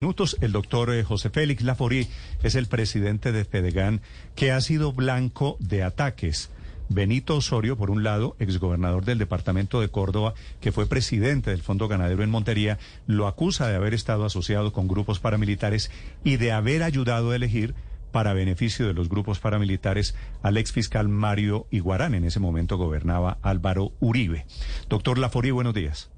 minutos. El doctor eh, José Félix Laforí es el presidente de Fedegan, que ha sido blanco de ataques. Benito Osorio, por un lado, exgobernador del departamento de Córdoba, que fue presidente del Fondo Ganadero en Montería, lo acusa de haber estado asociado con grupos paramilitares y de haber ayudado a elegir para beneficio de los grupos paramilitares al exfiscal Mario Iguarán. En ese momento gobernaba Álvaro Uribe. Doctor Laforí, buenos días.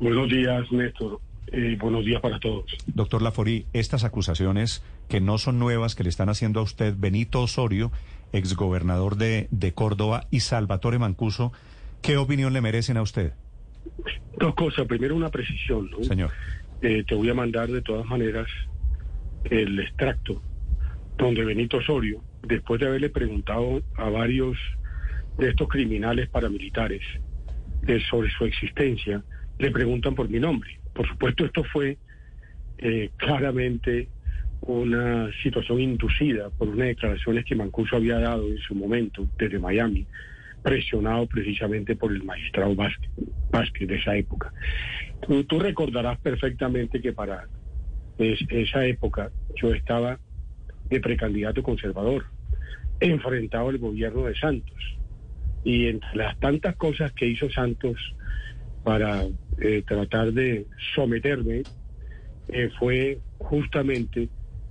Buenos días, Néstor. Eh, buenos días para todos. Doctor Laforí, estas acusaciones que no son nuevas que le están haciendo a usted Benito Osorio, exgobernador de, de Córdoba, y Salvatore Mancuso, ¿qué opinión le merecen a usted? Dos cosas. Primero, una precisión. ¿no? Señor. Eh, te voy a mandar de todas maneras el extracto donde Benito Osorio, después de haberle preguntado a varios de estos criminales paramilitares eh, sobre su existencia, le preguntan por mi nombre. Por supuesto, esto fue eh, claramente una situación inducida por unas declaraciones que Mancuso había dado en su momento desde Miami, presionado precisamente por el magistrado Vázquez, Vázquez de esa época. Tú, tú recordarás perfectamente que para es, esa época yo estaba de precandidato conservador, enfrentado al gobierno de Santos. Y entre las tantas cosas que hizo Santos para eh, tratar de someterme eh, fue justamente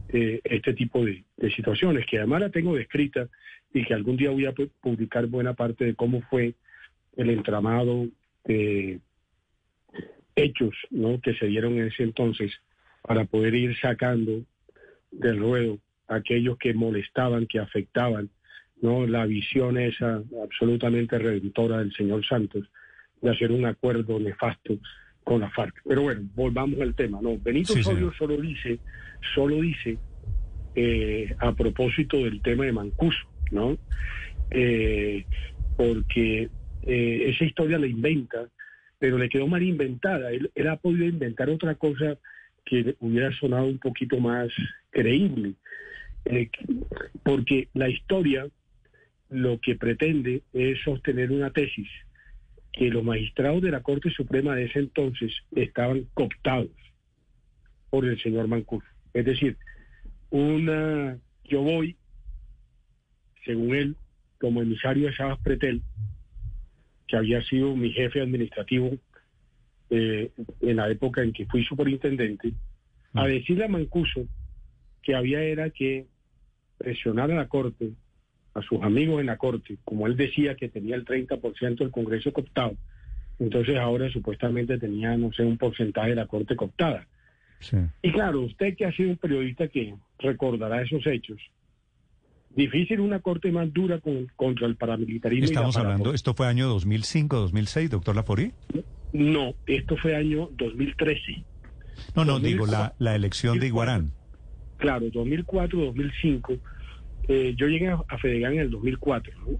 eh, este tipo de, de, situaciones, que además la tengo descrita y que algún día voy a publicar buena parte de cómo fue el entramado de hechos ¿no? que se dieron en ese entonces para poder ir sacando del ruedo aquellos que molestaban, que afectaban no la visión esa absolutamente redentora del señor Santos de hacer un acuerdo nefasto con la FARC. Pero bueno, volvamos al tema. No, Benito sí, Osorio solo dice, solo dice eh, a propósito del tema de Mancuso, ¿no? Eh, porque eh, esa historia la inventa, pero le quedó mal inventada. Él, él, ha podido inventar otra cosa que hubiera sonado un poquito más creíble, eh, porque la historia lo que pretende es sostener una tesis que los magistrados de la Corte Suprema de ese entonces estaban cooptados por el señor Mancuso. Es decir, una, yo voy, según él, como emisario de Sabas Pretel, que había sido mi jefe administrativo eh, en la época en que fui superintendente, a decirle a Mancuso que había era que presionar a la Corte a sus amigos en la Corte, como él decía que tenía el 30% del Congreso cooptado, entonces ahora supuestamente tenía, no sé, un porcentaje de la Corte cooptada. Sí. Y claro, usted que ha sido un periodista que recordará esos hechos, difícil una corte más dura con, contra el paramilitarismo. Estamos hablando, ¿esto fue año 2005, 2006, doctor Laforí? No, esto fue año 2013. No, no, 2004, digo la, la elección 2004, de Iguarán. Claro, 2004, 2005 eh, yo llegué a, Fedegan en el 2004. ¿no?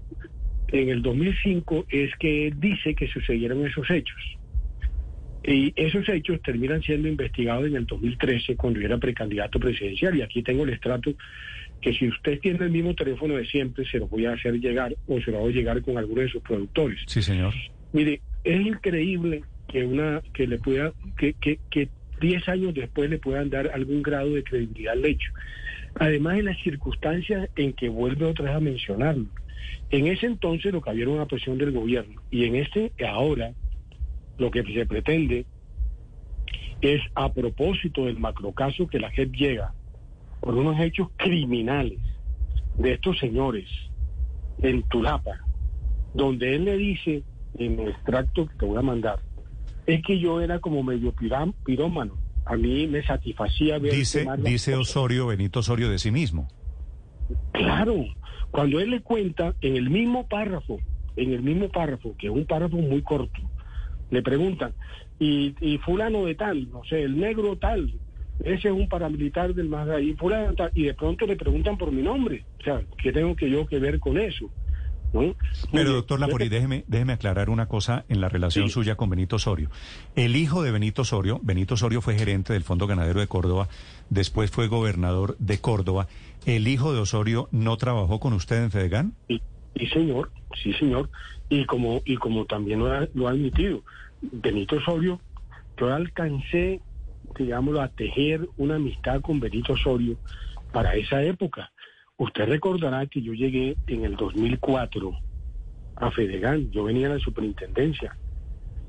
En el 2005 es que dice que sucedieron esos hechos. Y esos hechos terminan siendo investigados en el 2013 cuando yo era precandidato presidencial. Y aquí tengo el estrato que si usted tiene el mismo teléfono de siempre, se lo voy a hacer llegar o se lo voy a llegar con alguno de sus productores. Sí, señor. Mire, es increíble que una que le pueda que que, que 10 años después le puedan dar algún grado de credibilidad al hecho. Además, en las circunstancias en que vuelve otra vez a mencionarlo. En ese entonces lo que había era una presión del gobierno y en este ahora lo que se pretende es a propósito del macrocaso que la JEP llega por unos hechos criminales de estos señores en Tulapa, donde él le dice en el extracto que te voy a mandar, es que yo era como medio pirómano. A mí me satisfacía ver... Dice, dice Osorio, Benito Osorio de sí mismo. Claro, cuando él le cuenta en el mismo párrafo, en el mismo párrafo, que es un párrafo muy corto, le preguntan, y, y fulano de tal, no sé, el negro tal, ese es un paramilitar del más y fulano tal, y de pronto le preguntan por mi nombre. O sea, ¿qué tengo que yo que ver con eso? ¿No? Pero doctor Lapori, déjeme, déjeme aclarar una cosa en la relación sí. suya con Benito Osorio. El hijo de Benito Osorio, Benito Osorio fue gerente del Fondo Ganadero de Córdoba, después fue gobernador de Córdoba. ¿El hijo de Osorio no trabajó con usted en Fedegan? Sí, sí señor, sí señor. Y como, y como también lo ha, lo ha admitido, Benito Osorio, yo alcancé digámoslo, a tejer una amistad con Benito Osorio para esa época. Usted recordará que yo llegué en el 2004 a Fedegan, yo venía a la superintendencia.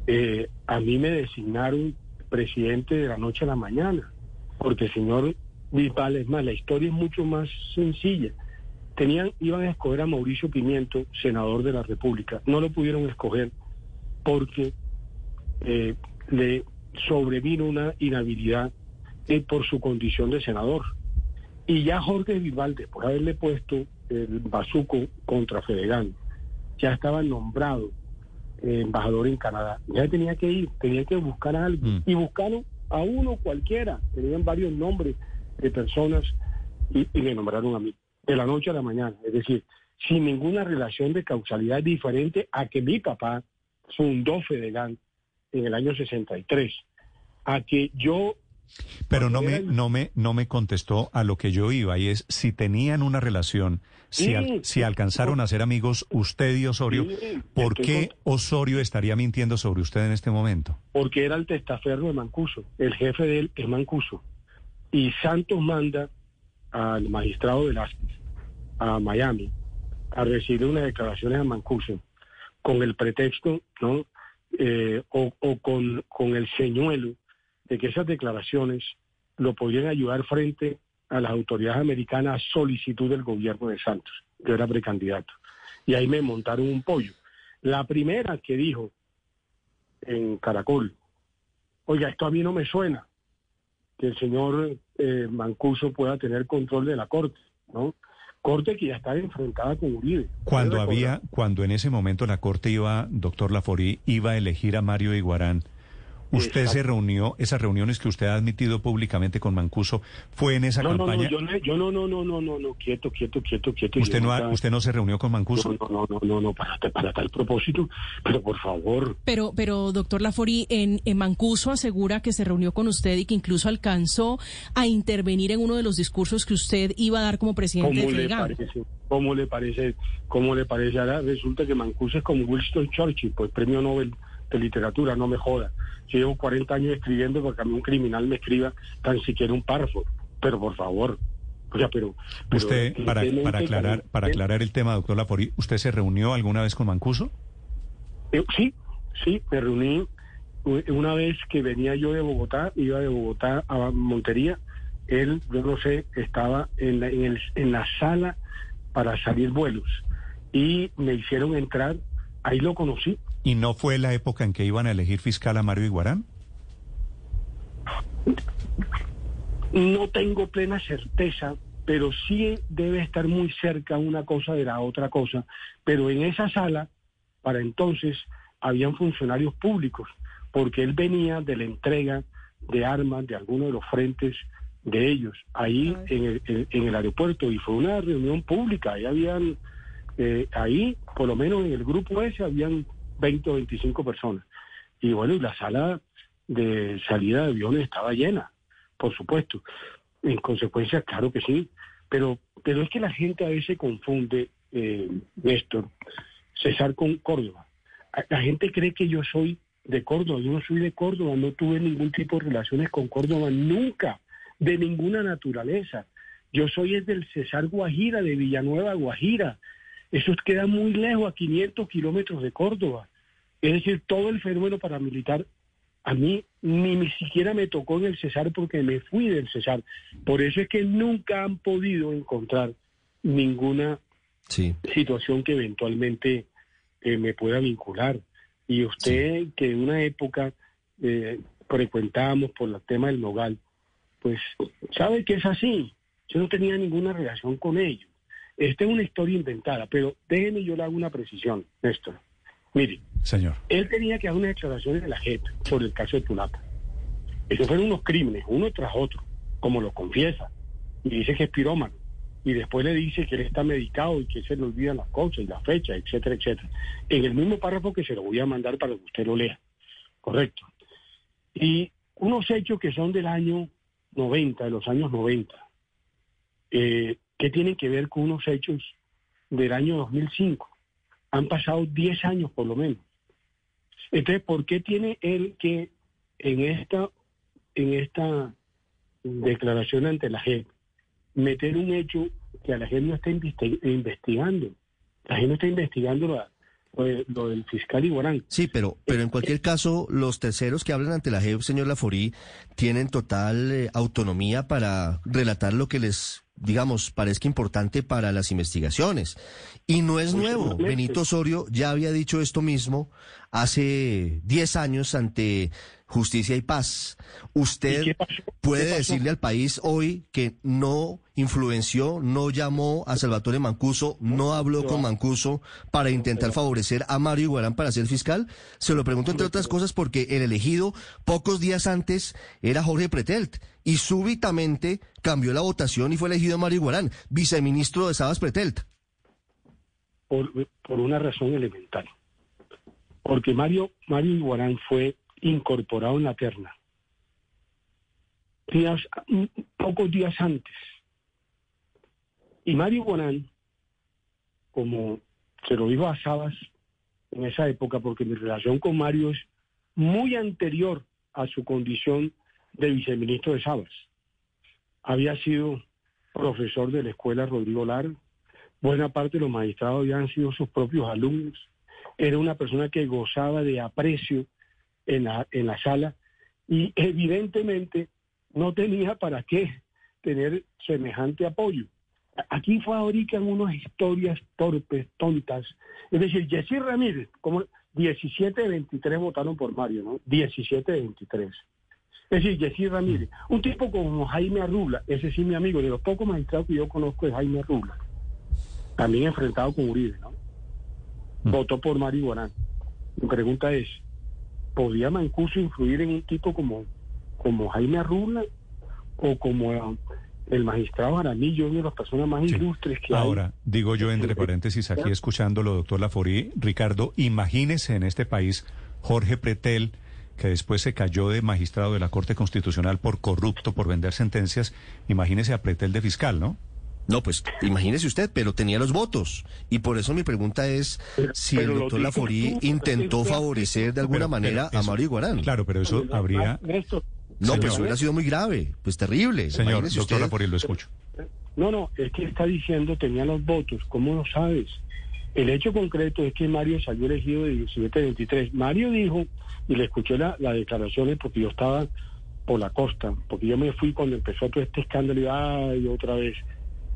Eh, a mí me designaron presidente de la noche a la mañana, porque el señor Bisbal, es más, la historia es mucho más sencilla. Tenían, iban a escoger a Mauricio Pimiento, senador de la República. No lo pudieron escoger porque eh, le sobrevino una inhabilidad eh, por su condición de senador. Y ya Jorge Vivalde, por haberle puesto el bazuco contra Fedegan, ya estaba nombrado eh, embajador en Canadá. Ya tenía que ir, tenía que buscar a alguien. Y buscaron a uno cualquiera. Tenían varios nombres de personas y, y me nombraron a mí. De la noche a la mañana. Es decir, sin ninguna relación de causalidad diferente a que mi papá fundó Fedegan en el año 63. A que yo pero no me, no me, no me contestó a lo que yo iba y es si tenían una relación, si, al- si alcanzaron a ser amigos usted y Osorio, Sí, ¿por qué con- Osorio estaría mintiendo sobre usted en este momento? porque era el testaferro de Mancuso. El jefe de él es Mancuso. Y Santos manda al magistrado Velázquez a Miami a recibir unas declaraciones a Mancuso con el pretexto, ¿no? Eh, o o con, con el señuelo de que esas declaraciones lo podían ayudar frente a las autoridades americanas a solicitud del gobierno de Santos. Yo era precandidato. Y ahí me montaron un pollo. La primera que dijo en Caracol, oiga, esto a mí no me suena, que el señor eh, Mancuso pueda tener control de la Corte, ¿no? Corte que ya está enfrentada con Uribe. Cuando había, cuando en ese momento la corte iba, doctor Laforí, iba a elegir a Mario Iguarán, usted se reunió, esas reuniones que usted ha admitido públicamente con Mancuso, ¿fue en esa No, no, campaña? no, yo no, yo no, no, no, no, no, no, quieto, quieto, quieto, quieto. ¿Usted yo no, ha- nunca- ¿Usted no se reunió con Mancuso? No, no, no, no, no, para, para tal propósito, pero por favor, Pero, pero doctor Lafori, en, en Mancuso asegura que se reunió con usted y que incluso alcanzó a intervenir en uno de los discursos que usted iba a dar como presidente ¿cómo de le FEDEGAN. parece? ¿Cómo le parece? ¿Cómo le parece? Ahora resulta que Mancuso es como Winston Churchill, pues premio Nobel de literatura, no me joda. Yo llevo 40 años escribiendo porque a mí un criminal me escriba tan siquiera un párrafo, pero por favor. O sea, pero... pero Usted, para, para aclarar, para aclarar el tema, doctor Laforí, ¿usted se reunió alguna vez con Mancuso? Eh, sí, sí, me reuní una vez que venía yo de Bogotá, iba de Bogotá a Montería, él, yo no sé, estaba en la, en, el- en la sala para salir vuelos y me hicieron entrar, ahí lo conocí. ¿Y no fue la época en que iban a elegir fiscal a Mario Iguarán? No tengo plena certeza, pero sí debe estar muy cerca una cosa de la otra cosa. Pero en esa sala, para entonces, habían funcionarios públicos, porque él venía de la entrega de armas de algunos de los frentes de ellos, ahí en el, en- en el aeropuerto, y fue una reunión pública, ahí habían, eh, ahí, por lo menos en el grupo ese, habían 20 o 25 personas. Y bueno, y la sala de salida de aviones estaba llena por supuesto. En consecuencia, claro que sí. Pero, pero es que la gente a veces confunde, eh, Néstor, César con Córdoba. La gente cree que yo soy de Córdoba. Yo no soy de Córdoba. No tuve ningún tipo de relaciones con Córdoba nunca, de ninguna naturaleza. Yo soy es del César Guajira, de Villanueva, Guajira. Eso queda muy lejos, a 500 kilómetros de Córdoba. Es decir, todo el fenómeno paramilitar a mí ni, ni siquiera me tocó en el Cesar porque me fui del Cesar. Por eso es que nunca han podido encontrar ninguna Sí. situación que eventualmente eh, me pueda vincular. Y usted, que en una época eh, frecuentábamos por el tema del Nogal, pues sabe que es así. Yo no tenía ninguna relación con ellos. Esta es una historia inventada, pero déjeme yo le hago una precisión, Néstor. Mire, Señor. él tenía que dar unas declaraciones de la JEP sobre el caso de Tulapa. Esos fueron unos crímenes, uno tras otro, como lo confiesa. Y dice que es pirómano. Y después le dice que él está medicado y que se le olvidan las cosas y las fechas, etcétera, etcétera. En el mismo párrafo que se lo voy a mandar para que usted lo lea. Correcto. Y unos hechos que son del año 90, de los años 90, eh, que tienen que ver con unos hechos del año 2005 han pasado 10 años por lo menos. Entonces, ¿por qué tiene él que en esta en esta declaración ante la JEP meter un hecho que a la JEP no está investigando. La JEP no está investigando lo, del fiscal Iguarán. Sí, pero, pero en cualquier caso, los terceros que hablan ante la JEP, señor Laforí, tienen total eh, autonomía para relatar lo que les digamos, parezca importante para las investigaciones. Y no es nuevo. Benito Osorio ya había dicho esto mismo hace 10 años ante Justicia y Paz. Usted puede decirle al país hoy que no influenció, no llamó a Salvatore Mancuso, no habló con Mancuso para intentar favorecer a Mario Iguarán para ser fiscal. Se lo pregunto entre otras cosas porque el elegido pocos días antes era Jorge Pretelt y súbitamente cambió la votación y fue elegido Mario Iguarán, viceministro de Sabas Pretelt. Por, por una razón elemental. Porque Mario, Mario Iguarán fue incorporado en la terna. Días, pocos días antes. Y Mario Guarán, como se lo dijo a Sabas en esa época, porque mi relación con Mario es muy anterior a su condición de viceministro de Sabas. Había sido profesor de la escuela Rodrigo Lar, buena parte de los magistrados habían sido sus propios alumnos, era una persona que gozaba de aprecio en la, en la sala y evidentemente no tenía para qué tener semejante apoyo. Aquí fabrican unas historias torpes, tontas. Es decir, Jessy Ramírez, como 17 de 23 votaron por Mario, ¿no? 17 de 23. Es decir, Jessy Ramírez, un tipo como Jaime Arrula, ese sí mi amigo, de los pocos magistrados que yo conozco es Jaime Arrula, también enfrentado con Uribe, ¿no? Mm. Votó por Mario Guarán. Mi pregunta es, ¿podía Mancuso influir en un tipo como, como Jaime Arrula o como el magistrado Aramillo, una de las personas más ilustres que Ahora, digo yo entre paréntesis aquí escuchándolo, doctor Laforí, Ricardo, imagínese en este país Jorge Pretel, que después se cayó de magistrado de la Corte Constitucional por corrupto, por vender sentencias, imagínese a Pretel de fiscal, ¿no? No, pues imagínese usted, pero tenía los votos. Y por eso mi pregunta es si el doctor Laforí intentó favorecer de alguna manera a Mario Iguarán. Claro, pero eso habría... No, pues hubiera sido muy grave, pues terrible. Señor, doctor Laforí, lo escucho. No, no, es que está diciendo tenía los votos, ¿cómo lo sabes? El hecho concreto es que Mario salió elegido de 17-23. Mario dijo, y le escuché la, las declaraciones porque yo estaba por la costa, porque yo me fui cuando empezó todo este escándalo y, y otra vez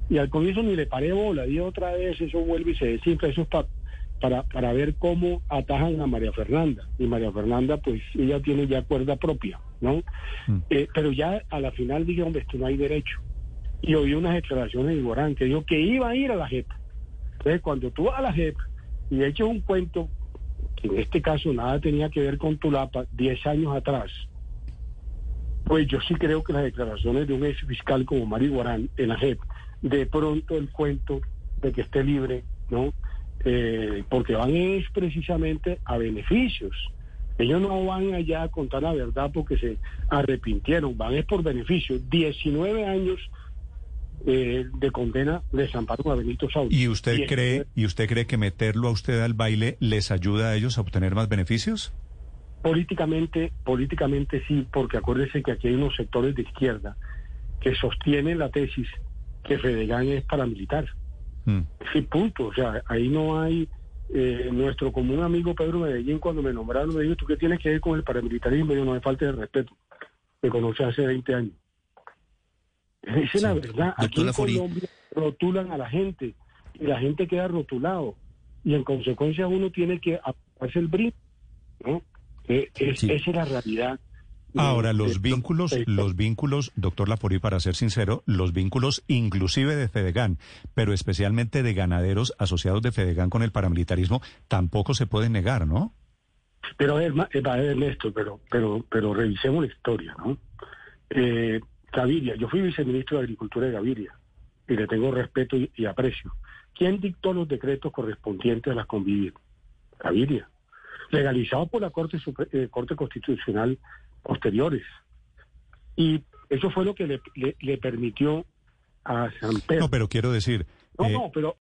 y al comienzo ni le paré bola, y otra vez eso vuelve y se desinfla, eso es para, para ver cómo atajan a María Fernanda. Y María Fernanda, pues ella tiene ya cuerda propia, ¿no? Mm. Eh, pero ya a la final dije, hombre, esto no hay derecho. Y oí unas declaraciones de Igorán que dijo que iba a ir a la JEP. Entonces, cuando tú vas a la JEP y echas un cuento, que en este caso nada tenía que ver con Tulapa, 10 años atrás, pues yo sí creo que las declaraciones de un ex fiscal como Mario Guarán en la JEP de pronto el cuento de que esté libre, ¿no? Eh, porque van es precisamente a beneficios. Ellos no van allá a contar la verdad porque se arrepintieron, van es por beneficios. 19 años eh, de condena de desamparo a Benito Saúl. ¿Y usted cree y usted cree que meterlo a usted al baile les ayuda a ellos a obtener más beneficios? Políticamente, políticamente sí, porque acuérdese que aquí hay unos sectores de izquierda que sostienen la tesis que Fedegan es paramilitar. Mm. Sí, punto. O sea, ahí no hay... Eh, nuestro común amigo Pedro Medellín, cuando me nombraron, me dijo, ¿tú qué tienes que ver con el paramilitarismo? Yo no me falta de respeto. Me conoce hace 20 años. Esa es la verdad. Aquí en Colombia rotulan a la gente y la gente queda rotulado. Y en consecuencia uno tiene que hacer el brinco. ¿no? Eh, esa es la realidad. Ahora, los vínculos, los vínculos, doctor Laforí, para ser sincero, los vínculos inclusive de Fedegan, pero especialmente de ganaderos asociados de Fedegan con el paramilitarismo, tampoco se pueden negar, ¿no? Pero a ver, Ernesto, pero, pero, pero revisemos la historia, ¿no? Eh, Gaviria, yo fui viceministro de Agricultura de Gaviria y le tengo respeto y, aprecio. ¿Quién dictó los decretos correspondientes a las convivir? Gaviria. Legalizado por la Corte, eh, Corte Constitucional posteriores. Y eso fue lo que le, le, permitió a San Pedro. No, pero quiero decir... No, no, pero